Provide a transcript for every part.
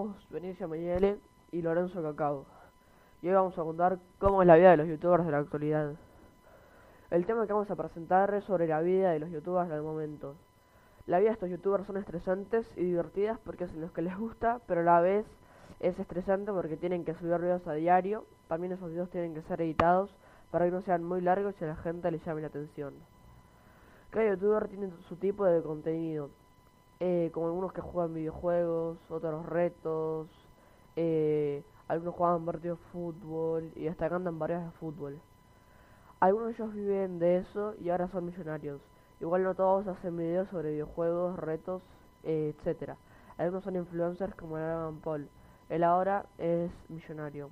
somos Meyele y Lorenzo Cacao. Y hoy vamos a contar cómo es la vida de los youtubers de la actualidad. El tema que vamos a presentar es sobre la vida de los youtubers del momento. La vida de estos youtubers son estresantes y divertidas porque es los que les gusta, pero a la vez es estresante porque tienen que subir videos a diario. También esos videos tienen que ser editados para que no sean muy largos y a la gente le llame la atención. Cada youtuber tiene su tipo de contenido eh, como algunos que juegan videojuegos, otros retos, eh, algunos juegan partidos de fútbol y hasta cantan varias de fútbol. Algunos de ellos viven de eso y ahora son millonarios. Igual no todos hacen videos sobre videojuegos, retos, eh, etc. Algunos son influencers como Logan Paul. Él ahora es millonario.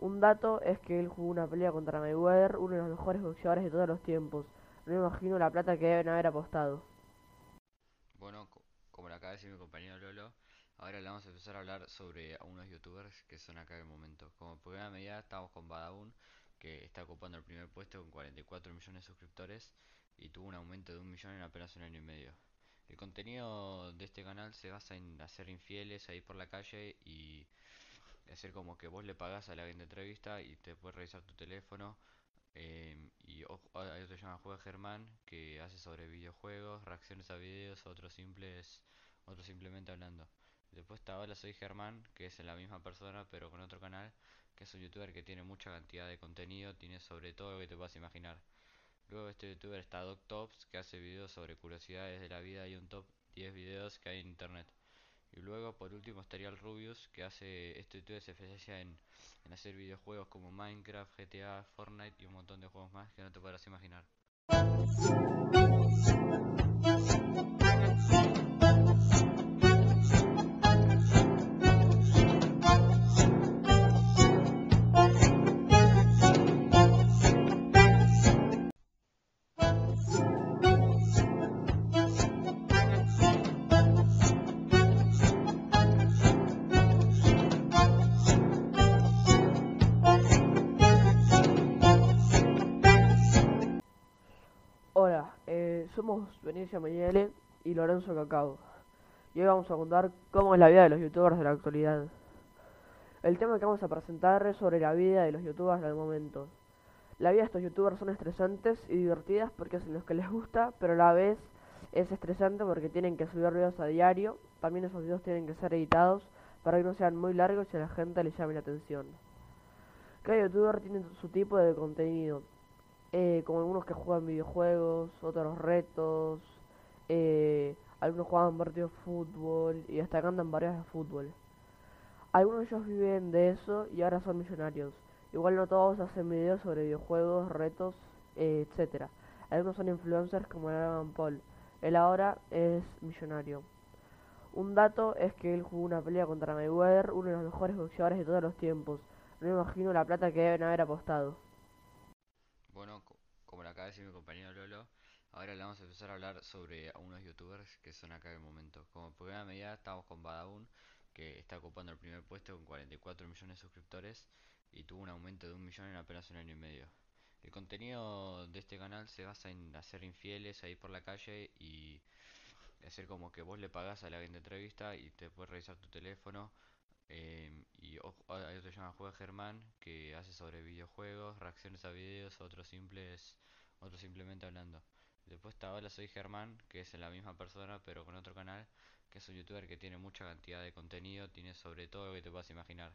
Un dato es que él jugó una pelea contra Mayweather, uno de los mejores boxeadores de todos los tiempos. No me imagino la plata que deben haber apostado. Bueno, como le acaba de decir mi compañero Lolo, ahora le vamos a empezar a hablar sobre unos youtubers que son acá en el momento. Como primera medida estamos con Badabun, que está ocupando el primer puesto con 44 millones de suscriptores y tuvo un aumento de un millón en apenas un año y medio. El contenido de este canal se basa en hacer infieles ahí por la calle y hacer como que vos le pagas a la de entrevista y te puedes revisar tu teléfono Em, y se llama Juega Germán que hace sobre videojuegos, reacciones a videos, otros simples, otros simplemente hablando. Después está Hola soy Germán, que es la misma persona pero con otro canal, que es un youtuber que tiene mucha cantidad de contenido, tiene sobre todo lo que te puedas imaginar. Luego este youtuber está DocTops, que hace videos sobre curiosidades de la vida y un top 10 videos que hay en internet. Y luego por último estaría el Rubius, que hace este youtuber se especializa en en hacer videojuegos como Minecraft, GTA, Fortnite y un montón de juegos más que no te podrás imaginar. Somos Benicio Meyele y Lorenzo Cacao. Y hoy vamos a contar cómo es la vida de los youtubers de la actualidad. El tema que vamos a presentar es sobre la vida de los youtubers del momento. La vida de estos youtubers son estresantes y divertidas porque es en los que les gusta, pero a la vez es estresante porque tienen que subir videos a diario. También esos videos tienen que ser editados para que no sean muy largos y a la gente le llame la atención. Cada youtuber tiene su tipo de contenido eh, como algunos que juegan videojuegos, otros retos, eh, algunos juegan partidos de fútbol y hasta cantan varias de fútbol. Algunos de ellos viven de eso y ahora son millonarios. Igual no todos hacen videos sobre videojuegos, retos, eh, etc. Algunos son influencers como Logan Paul. Él ahora es millonario. Un dato es que él jugó una pelea contra Mayweather, uno de los mejores boxeadores de todos los tiempos. No me imagino la plata que deben haber apostado. Bueno, como le acaba de decir mi compañero Lolo, ahora le vamos a empezar a hablar sobre unos youtubers que son acá en el momento. Como primera medida estamos con Badabun, que está ocupando el primer puesto con 44 millones de suscriptores y tuvo un aumento de un millón en apenas un año y medio. El contenido de este canal se basa en hacer infieles ahí por la calle y hacer como que vos le pagas a la de entrevista y te puedes revisar tu teléfono Em, y hay otro que se llama Juega Germán que hace sobre videojuegos, reacciones a videos, otros simples, otros simplemente hablando. Después está Hola soy Germán, que es la misma persona pero con otro canal, que es un youtuber que tiene mucha cantidad de contenido, tiene sobre todo lo que te puedas imaginar.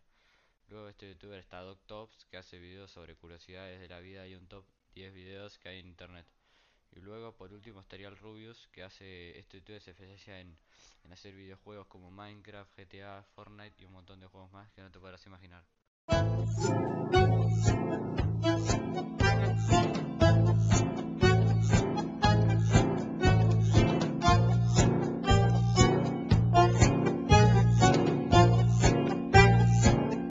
Luego este youtuber está DocTops, que hace videos sobre curiosidades de la vida y un top 10 videos que hay en internet. Y luego por último estaría el Rubius, que hace este youtuber se especializa en en hacer videojuegos como Minecraft, GTA, Fortnite y un montón de juegos más que no te podrás imaginar.